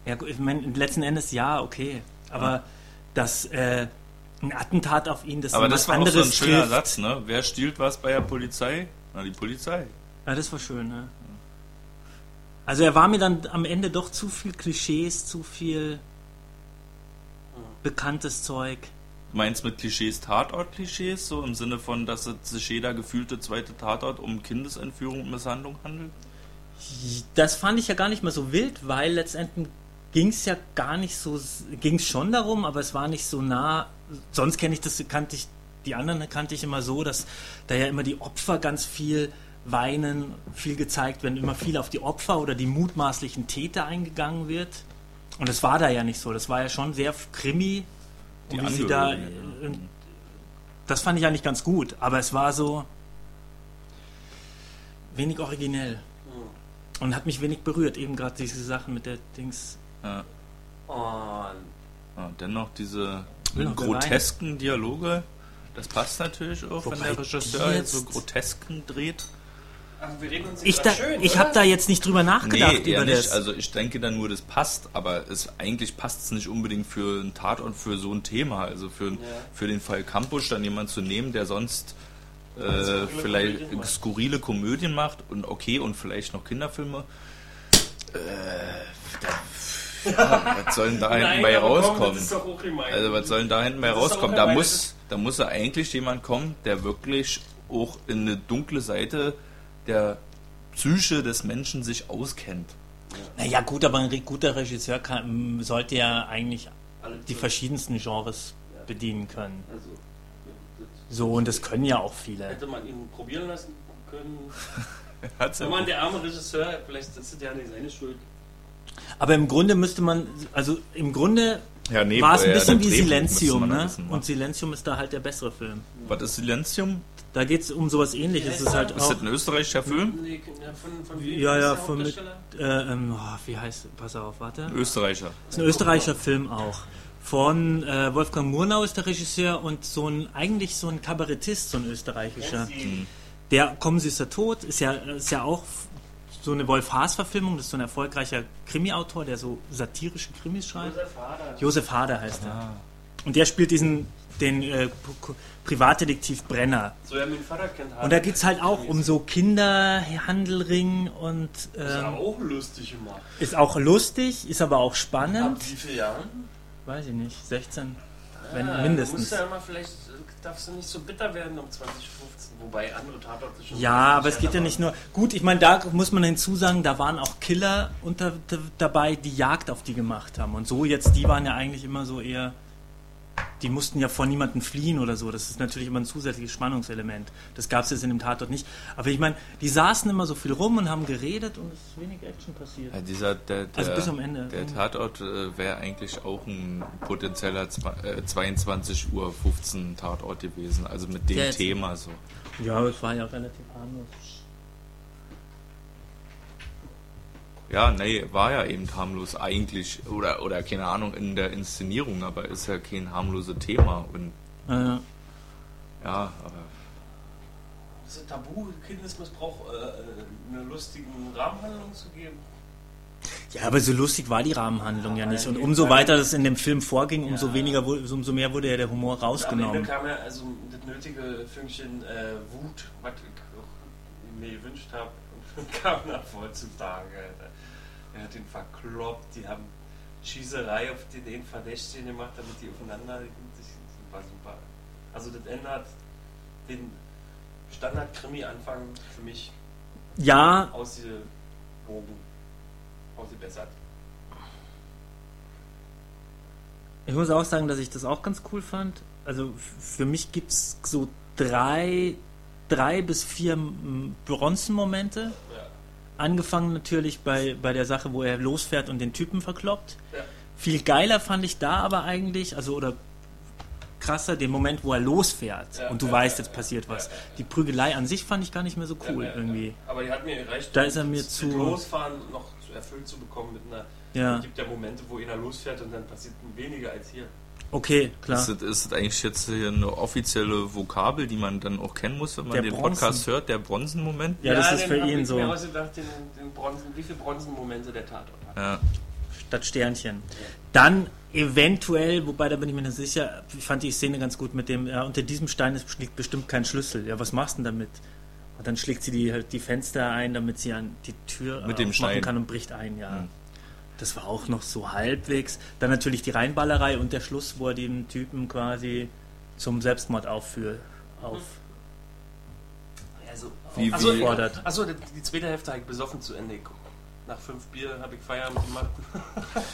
Ja, gut, ich meine, letzten Endes ja, okay. Aber dass äh, ein Attentat auf ihn, das Aber jemand das war auch so ein anderes schöner trifft. Satz, ne? Wer stiehlt was bei der Polizei? Na, die Polizei. Ja, das war schön, ne? Also er war mir dann am Ende doch zu viel Klischees, zu viel bekanntes Zeug. Du meinst mit Klischees Tatort-Klischees, so im Sinne von, dass es sich jeder gefühlte zweite Tatort um Kindesentführung und Misshandlung handelt? Das fand ich ja gar nicht mehr so wild, weil letztendlich ging es ja gar nicht so, ging es schon darum, aber es war nicht so nah. Sonst kenne ich das, kannte ich, die anderen kannte ich immer so, dass da ja immer die Opfer ganz viel weinen, viel gezeigt werden, immer viel auf die Opfer oder die mutmaßlichen Täter eingegangen wird. Und das war da ja nicht so. Das war ja schon sehr Krimi. Die und wie sie da, äh, das fand ich eigentlich ganz gut, aber es war so wenig originell und hat mich wenig berührt, eben gerade diese Sachen mit der Dings. Ja. Und Ja, dennoch diese grotesken Dialoge, das passt natürlich auch, wenn Wobei der Regisseur jetzt so grotesken dreht. Aber wir reden uns Ich, da, schön, ich habe da jetzt nicht drüber nachgedacht Nee, über nicht. das. Also ich denke dann nur, das passt, aber es, eigentlich passt es nicht unbedingt für einen Tatort, für so ein Thema. Also für, für den Fall Campus dann jemand zu nehmen, der sonst äh, Skurrile vielleicht Komödien skurrile Komödien macht und okay und vielleicht noch Kinderfilme. Äh, da, ja, was soll denn da hinten Nein, bei komm, rauskommen? das ist doch auch gemein. Also was soll denn da hinten bei rauskommen? Da muss, da muss ja eigentlich jemand kommen, der wirklich auch in eine dunkle Seite der Psyche des Menschen sich auskennt. naja, gut, aber ein guter Regisseur kann, sollte ja eigentlich die verschiedensten Genres bedienen können. Also, ja, So, und das können ja auch viele. hätte man ihn probieren lassen können. Hat's Wenn man der arme Regisseur, vielleicht ist es ja nicht seine Schuld. Aber im Grunde müsste man, also im Grunde Ja, nee, war es ein äh, bisschen wie Drehbuch Silenzium, ne? wissen, Und Silenzium ist da halt der bessere Film. Was ist Silenzium? Da geht es um sowas ähnliches. Es ist halt Ist das ein österreichischer Film? Nee, ja, von, von wem Ja, ja, der von mit, äh, ähm, oh, wie heißt, pass auf, warte. Österreicher. ist ein österreichischer Film auch. Von äh, Wolfgang Murnau ist der Regisseur und so ein, eigentlich so ein Kabarettist, so ein österreichischer. Der Kommen Sie ist der Tod, ist ja, ist ja auch so eine Wolf-Haas-Verfilmung, das ist so ein erfolgreicher Krimi-Autor, der so satirische Krimis schreibt. Josef Hader. Josef Hader heißt er. Und der spielt diesen, den äh, Privatdetektiv Brenner. So, ja, mein Vater kennt Hader. Und da geht es halt auch um so Kinderhandelring und ist ähm, aber auch lustig gemacht. ist auch lustig, ist aber auch Ab spannend. wie vielen Jahren? Weiß ich nicht, 16, wenn Ja, Du mindestens. musst ja immer, vielleicht darfst du nicht so bitter werden um 2015, wobei andere Tatorte schon. Ja, aber es geht ja nicht nur. Gut, ich meine, da muss man hinzusagen, da waren auch Killer unter, dabei, die Jagd auf die gemacht haben. Und so jetzt, die waren ja eigentlich immer so eher. Die mussten ja vor niemanden fliehen oder so. Das ist natürlich immer ein zusätzliches Spannungselement. Das gab es jetzt in dem Tatort nicht. Aber ich meine, die saßen immer so viel rum und haben geredet und es ist wenig Action passiert. Ja, dieser, der, der, Also bis am Ende. Der Tatort äh, wäre eigentlich auch ein potenzieller äh, 22 Uhr 15 Tatort gewesen. Also mit dem Thema so. Ja, es war ja relativ harmlos. Ja, nee, war ja eben harmlos eigentlich. Oder, oder keine Ahnung, in der Inszenierung, aber ist ja kein harmloses Thema. Und Äh, ja, aber Das ist ein Tabu, Kindesmissbrauch äh, eine lustige Rahmenhandlung zu geben. ja, aber so lustig war die Rahmenhandlung ja nicht. Und umso weiter das in dem Film vorging, umso Ja. weniger, umso mehr wurde ja der Humor Am Ende rausgenommen. kam ja also das nötige Fünkchen äh, Wut, was ich mir gewünscht habe, und kam nach heutzutage. Alter. Er hat ihn verkloppt, die haben Schießerei auf den, den Verdächtigen gemacht, damit die aufeinander sich war super. Also das ändert den Standard-Krimi-Anfang für mich Ja, ausgewogen, ausgebessert. Ich muss auch sagen, dass ich das auch ganz cool fand. Also für mich gibt es so drei, drei bis vier Bronzenmomente. Angefangen natürlich bei, bei der Sache, wo er losfährt und den Typen verkloppt. Ja. Viel geiler fand ich da aber eigentlich, also oder krasser, den Moment, wo er losfährt Ja, und du ja, weißt, jetzt passiert was. Die Prügelei an sich fand ich gar nicht mehr so cool irgendwie. Aber die hat mir gereicht, Da ist er mir zu- Losfahren noch zu erfüllt zu bekommen mit einer. Ja, Es gibt ja Momente, wo einer losfährt und dann passiert weniger als hier. okay, klar. ist das, ist das eigentlich jetzt hier eine offizielle Vokabel, die man dann auch kennen muss, wenn man Der den Bronzen. Podcast hört? Der Bronzenmoment? Ja, das ist für ihn ich so. Ausgedacht, den, den Bronzen, wie viele Bronzenmomente der Tatort hat. Ja. statt Sternchen. Dann eventuell, wobei da bin ich mir nicht sicher, ich fand die Szene ganz gut mit dem, ja, unter diesem Stein ist, liegt bestimmt kein Schlüssel. Ja, was machst du denn damit? Und dann schlägt sie die, halt die Fenster ein, damit sie an die Tür Mit dem aufmachen Stein. kann und bricht ein, ja. Hm. Das war auch noch so halbwegs. Dann natürlich die Reinballerei und der Schluss, wo er den Typen quasi zum Selbstmord aufführt. Auf. Also, Wie- achso, wie- Fordert. achso, die, die zweite Hälfte habe ich besoffen zu Ende geguckt. Nach fünf Bier habe ich Feierabend gemacht.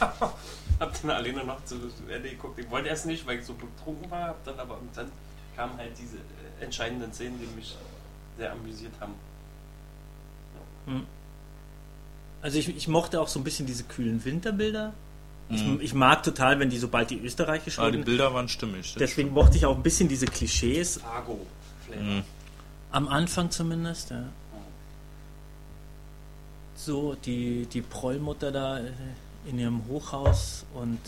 hab dann alleine noch zu Ende geguckt. Ich wollte erst nicht, weil ich so betrunken war, hab dann aber und dann kamen halt diese äh, entscheidenden Szenen, die mich sehr amüsiert haben. Also ich, ich mochte auch so ein bisschen diese kühlen Winterbilder. Mhm. Ich, ich mag total, wenn die sobald die österreichisch Aber die. Bilder waren stimmig. Deswegen mochte ich auch ein bisschen diese Klischees. Flavor. Mhm. am Anfang zumindest, ja. So, die, die Prollmutter da äh, in ihrem Hochhaus und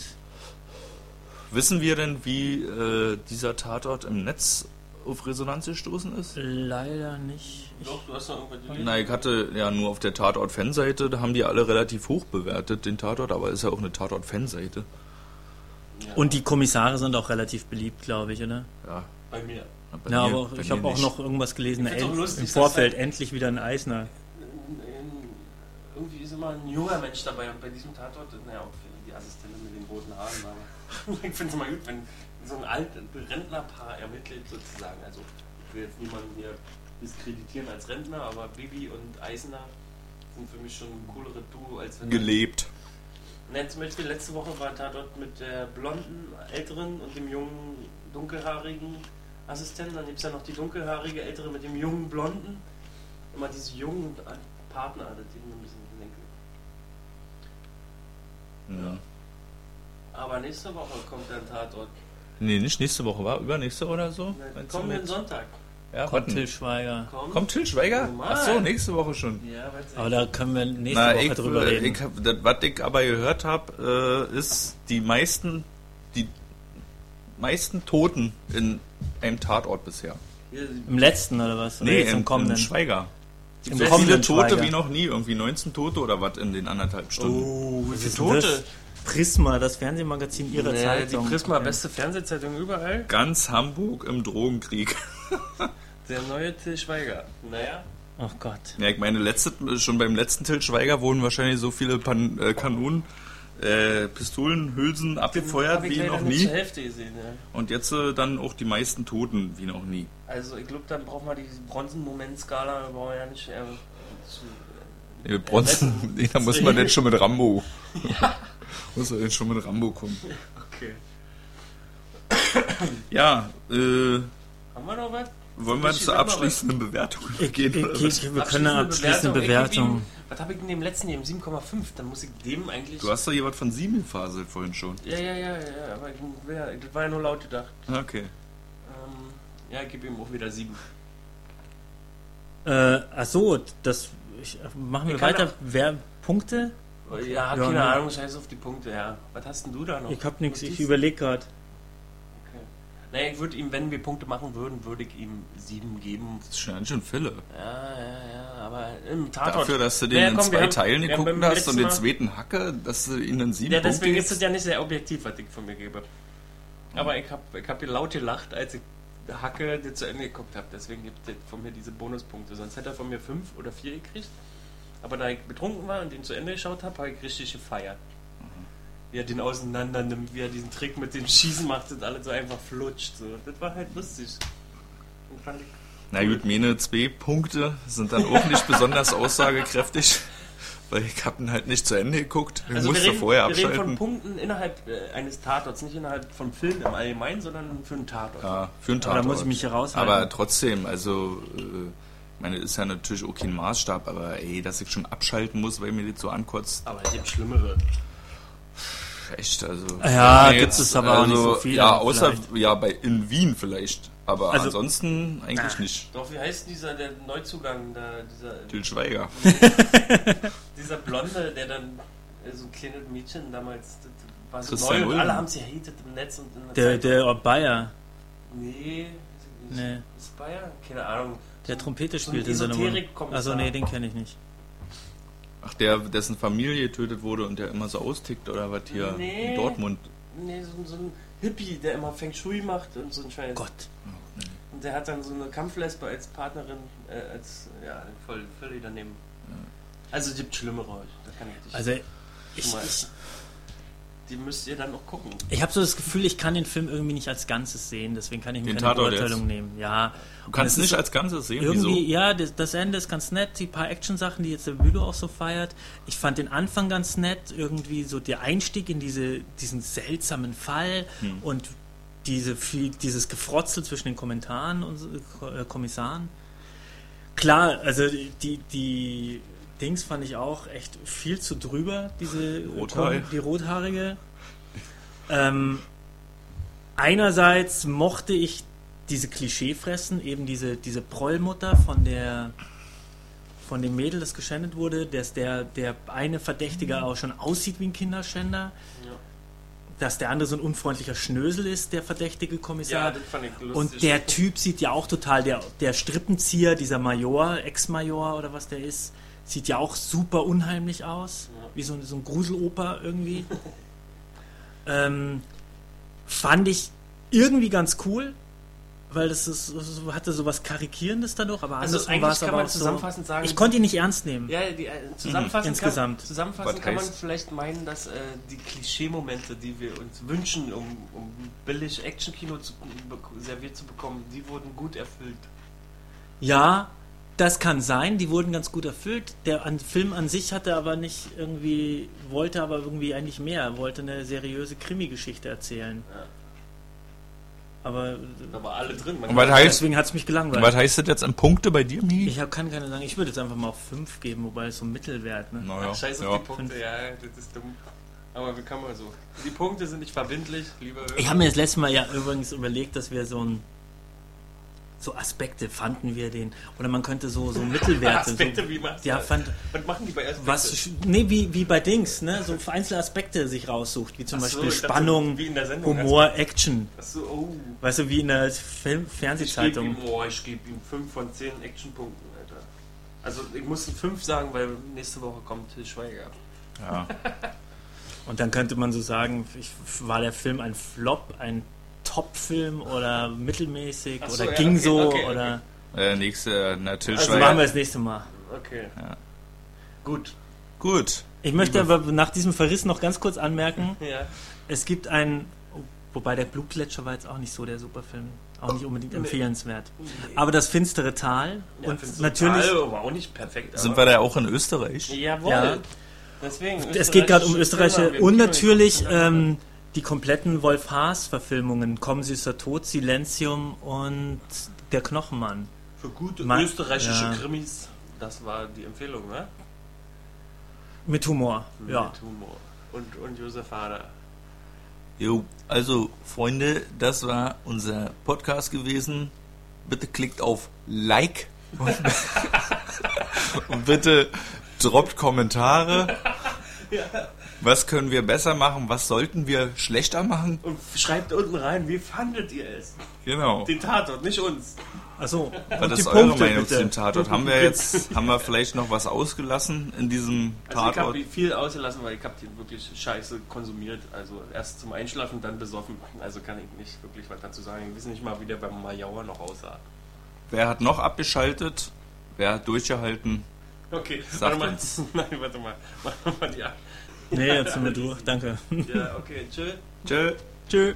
Wissen wir denn, wie äh, dieser Tatort im Netz auf Resonanz gestoßen ist? Leider nicht. Ich, Doch, du hast irgendwas gelesen. Na, ich hatte ja nur auf der Tatort-Fanseite, da haben die alle relativ hoch bewertet, den Tatort, aber ist ja auch eine Tatort-Fanseite. und die Kommissare sind auch relativ beliebt, glaube ich, oder? Ja, Bei mir. bei ja, mir- aber ich habe auch noch irgendwas gelesen lustig, im Vorfeld. da- Endlich wieder ein Eisner. Irgendwie ist immer ein junger Mensch dabei und bei diesem Tatort, naja, auch die Assistentin mit den roten Haaren, aber ich finde es immer gut, wenn so ein altes Rentnerpaar ermittelt sozusagen. Also ich will jetzt niemanden hier diskreditieren als Rentner, aber Bibi und Eisner sind für mich schon ein coolere Duo, als wenn Gelebt. Ne, zum Beispiel letzte Woche war Tatort mit der blonden Älteren und dem jungen dunkelhaarigen Assistenten. Dann gibt es ja noch die dunkelhaarige Ältere mit dem jungen Blonden. Immer diese jungen Partner, das mir ein bisschen denken. Ja. Aber nächste Woche kommt dann Tatort. Nee, nicht nächste Woche, war übernächste oder so? Kommenden Sonntag. Ja, Kommt. Till Schweiger. Kommt. Kommt Till Schweiger? Oh, Ach so, nächste Woche schon. Ja, Aber da können wir nächste Na, Woche ich, drüber äh, reden. ich hab, das, was ich aber gehört habe, äh, ist die meisten, die meisten Toten in einem Tatort bisher. Im letzten oder was? Oder Nee, im, im kommenden? im Schweiger. Im So viele Tote Schweiger. wie noch nie, irgendwie 19 Tote oder was in den anderthalb Stunden. Oh, wie viele? Tote? Prisma, das Fernsehmagazin ihrer Nee, Zeitung. Die Prisma, beste Fernsehzeitung überall. Ganz Hamburg im Drogenkrieg. Der neue Till Schweiger. Naja. Oh Gott. Ja, ich meine, letzte, schon beim letzten Til Schweiger wurden wahrscheinlich so viele Pan, äh, Kanonen, äh, Pistolen, Hülsen abgefeuert wie noch nie. zur Hälfte gesehen, ja. Und jetzt äh, dann auch die meisten Toten wie noch nie. Also ich glaube, dann brauchen wir die Bronzenmomentskala, brauchen wir ja nicht äh, zu, Nee, mit Bronzen, nee, da muss man denn schon mit Rambo. Muss man denn schon mit Rambo kommen. Okay. Ja, äh, Haben wir noch was? wollen wir Ich zur abschließenden Bewertung Ich, gehen? ich, ich, was? wir können eine abschließende Ich Bewertung. ihm- Was habe ich in dem letzten hier, im 7,5? Dann muss ich dem eigentlich... Du hast doch jemand von sieben gefaselt vorhin schon. ja, ja, ja, ja, aber ich, ja, das war ja nur laut gedacht. Okay. Ähm, ja, ich gebe ihm auch wieder 7. Äh, ach so, das ich, machen wir Ich weiter. auch- Wer Punkte? Ja, Ja, keine ne. Ahnung, scheiß auf die Punkte, ja. Was hast denn du da noch? Ich hab nichts. Ich überlege gerade. Okay. Naja, ich würde ihm, wenn wir Punkte machen würden, würde ich ihm 7 geben. Das ist schon ganz schön Fille. Ja, ja, ja, aber im Tatort... Dafür, dass du den Naja, in komm, wir zwei haben- Teilen geguckt hast und den zweiten Hacke, dass du ihnen dann sieben Ja, Punkte deswegen ist gibst. es ja nicht sehr objektiv, was ich von mir gebe. Aber ich habe ich hab hier laut gelacht, als ich Hacke dir zu Ende geguckt habe. Deswegen gibt es von mir diese Bonuspunkte. Sonst hätte er von mir fünf oder vier gekriegt. Aber da ich betrunken war und den zu Ende geschaut habe, habe ich richtig gefeiert. Wie er den auseinander nimmt, wie er diesen Trick mit dem Schießen macht und alles so einfach flutscht. So. Das war halt lustig. Ich Na gut, meine zwei Punkte sind dann auch nicht besonders aussagekräftig, weil ich hab ihn halt nicht zu Ende geguckt. Ich Also wir musste reden, vorher wir reden von abschalten. Punkten innerhalb äh, eines Tatorts, nicht innerhalb vom Film im Allgemeinen, sondern für einen Tatort. Ja, für einen Aber da Tatort. muss ich mich hier raushalten. Aber trotzdem, also, äh, meine, ist ja natürlich auch kein Maßstab, aber ey, dass ich schon abschalten muss, weil mir das so ankotzt, Aber es gibt Schlimmere. echt, also. Ja, gibt es aber auch nicht so viele Ja, außer, vielleicht. ja, bei, in Wien vielleicht, aber Also- ansonsten eigentlich nicht. Doch, wie heißt dieser, der Neuzugang, da, dieser, Til Schweiger. dieser Blonde, der dann äh, so ein kleines Mädchen damals das war so Christian neu und Ulm. alle haben sie hated im Netz und in der, Zeitung. der Bayer, Nee, ist, Nee. ist Bayer? Keine Ahnung. Der Trompete so spielt in seiner Wohnung. Esoterik-Kommissar. Also nee, den kenne ich nicht. Ach, der, dessen Familie getötet wurde und der immer so austickt oder was hier Nee. in Dortmund. Nee, so, so ein Hippie, der immer Feng Shui macht und so ein Scheiß. Gott. Und der hat dann so eine Kampflesbe als Partnerin, äh, als, ja, voll, völlig daneben. Also es gibt schlimmere, da kann ich nicht. Also ich, ich, die müsst ihr dann noch gucken. ich habe so das Gefühl, ich kann den Film irgendwie nicht als Ganzes sehen, deswegen kann ich mir Den keine Tatort Beurteilung nehmen. Ja. Du kannst nicht als Ganzes sehen, Irgendwie, wieso? ja, das, das Ende ist ganz nett, die paar Action-Sachen, die jetzt der Bülow auch so feiert. Ich fand den Anfang ganz nett, irgendwie so der Einstieg in diese, diesen seltsamen Fall Hm. und diese dieses Gefrotzel zwischen den Kommentaren und so, äh, Kommissaren. Klar, also die, die Dings fand ich auch echt viel zu drüber, diese Rothaarige. die rothaarige. Ähm, einerseits mochte ich diese Klischeefressen, eben diese, diese Prollmutter von der von dem Mädel, das geschändet wurde, dass der, der eine Verdächtige auch schon aussieht wie ein Kinderschänder. Ja. dass der andere so ein unfreundlicher Schnösel ist, der verdächtige Kommissar. Ja, das fand ich lustig. Und der Typ sieht ja auch total, der, der Strippenzieher, dieser Major, Ex-Major oder was der ist, sieht ja auch super unheimlich aus. Wie so, ein- so ein Gruseloper irgendwie. ähm, fand ich irgendwie ganz cool, weil das, ist, das hatte so was Karikierendes dann doch, aber Also andersrum eigentlich war es kann aber man auch so. zusammenfassend sagen- Ich konnte ihn nicht ernst nehmen. Ja, die, äh, zusammenfassend, Insgesamt. Kann, zusammenfassend kann man vielleicht meinen, dass äh, die Klischee-Momente, die wir uns wünschen, um, um billig Action-Kino serviert zu bekommen, die wurden gut erfüllt. Ja, das kann sein, die wurden ganz gut erfüllt. Der an, Film an sich hatte aber nicht irgendwie, wollte aber irgendwie eigentlich mehr, Er wollte eine seriöse Krimi-Geschichte erzählen. Ja. Aber Da war alle drin. Man was kann- heißt, deswegen hat es mich gelangweilt. was heißt das jetzt in Punkte bei dir, Migi? Ich hab, kann keine sagen, ich würde jetzt einfach mal auf 5 geben, wobei es so ein Mittelwert. Ne? Naja, Ach, scheiß auf ja. die Punkte, ja, das ist dumm. Aber wie kann man so? Die Punkte sind nicht verbindlich, lieber. Ich habe mir das letzte Mal ja übrigens überlegt, dass wir so ein so Aspekte fanden wir den oder man könnte so so Mittelwerte Aspekte, so, wie du ja fand Was machen die bei Aspekte? was nee wie, wie bei Dings ne so einzelne Aspekte sich raussucht wie zum so, Beispiel dachte, Spannung wie in der Sendung, Humor Action Achso, oh. weißt du wie in der Film Ich gebe Fernsehzeitung ihm, oh, ich gebe ihm 5 von 10 Actionpunkten, Alter. Also ich musste 5 sagen, weil nächste Woche kommt Til Schweiger. Ja. und dann könnte man so sagen ich, war der Film ein Flop ein Top-Film oder mittelmäßig Ach so, oder ja, ging okay, so okay, oder Äh, nächste, natürlich. also machen wir das nächste Mal Okay. Ja. Gut. Gut. Ich möchte aber nach diesem Verriss noch ganz kurz anmerken, Ja. es gibt einen, wobei der Blutgletscher war jetzt auch nicht so der Superfilm, auch nicht unbedingt empfehlenswert. Aber das finstere Tal Ja, und find's natürlich, total, war auch nicht perfekt. Sind aber- wir da auch in Österreich? Jawohl. Ja. Deswegen. es geht gerade um wir und natürlich ähm, die kompletten Wolf Haas Verfilmungen, Komm süßer Tod, Silenzium und Der Knochenmann. Für gute Ma- österreichische ja. Krimis. Das war die Empfehlung, ne? Mit Humor, ja. Mit Humor. Und, und Josef Hader. Jo, also Freunde, das war unser Podcast gewesen. Bitte klickt auf Like und, und bitte droppt Kommentare. Was können wir besser machen? Was sollten wir schlechter machen? Und schreibt unten rein, wie fandet ihr es? Genau. Den Tatort, nicht uns. Achso, Was ist die eure Punkte Meinung zu bitte. dem Tatort? Haben wir jetzt, haben wir vielleicht noch was ausgelassen in diesem Also ich Tatort? habe viel ausgelassen, weil ich habe den wirklich scheiße konsumiert. Also erst zum Einschlafen, dann besoffen. Also kann ich nicht wirklich was dazu sagen. Ich weiß nicht mal, wie der beim Majauer noch aussah. Wer hat noch abgeschaltet? Wer hat durchgehalten? Okay, Sagt warte mal. uns. Nein, warte mal. Machen wir mal die ab. Nee, jetzt sind wir durch, danke. Ja, okay, tschö. Tschö. Tschö.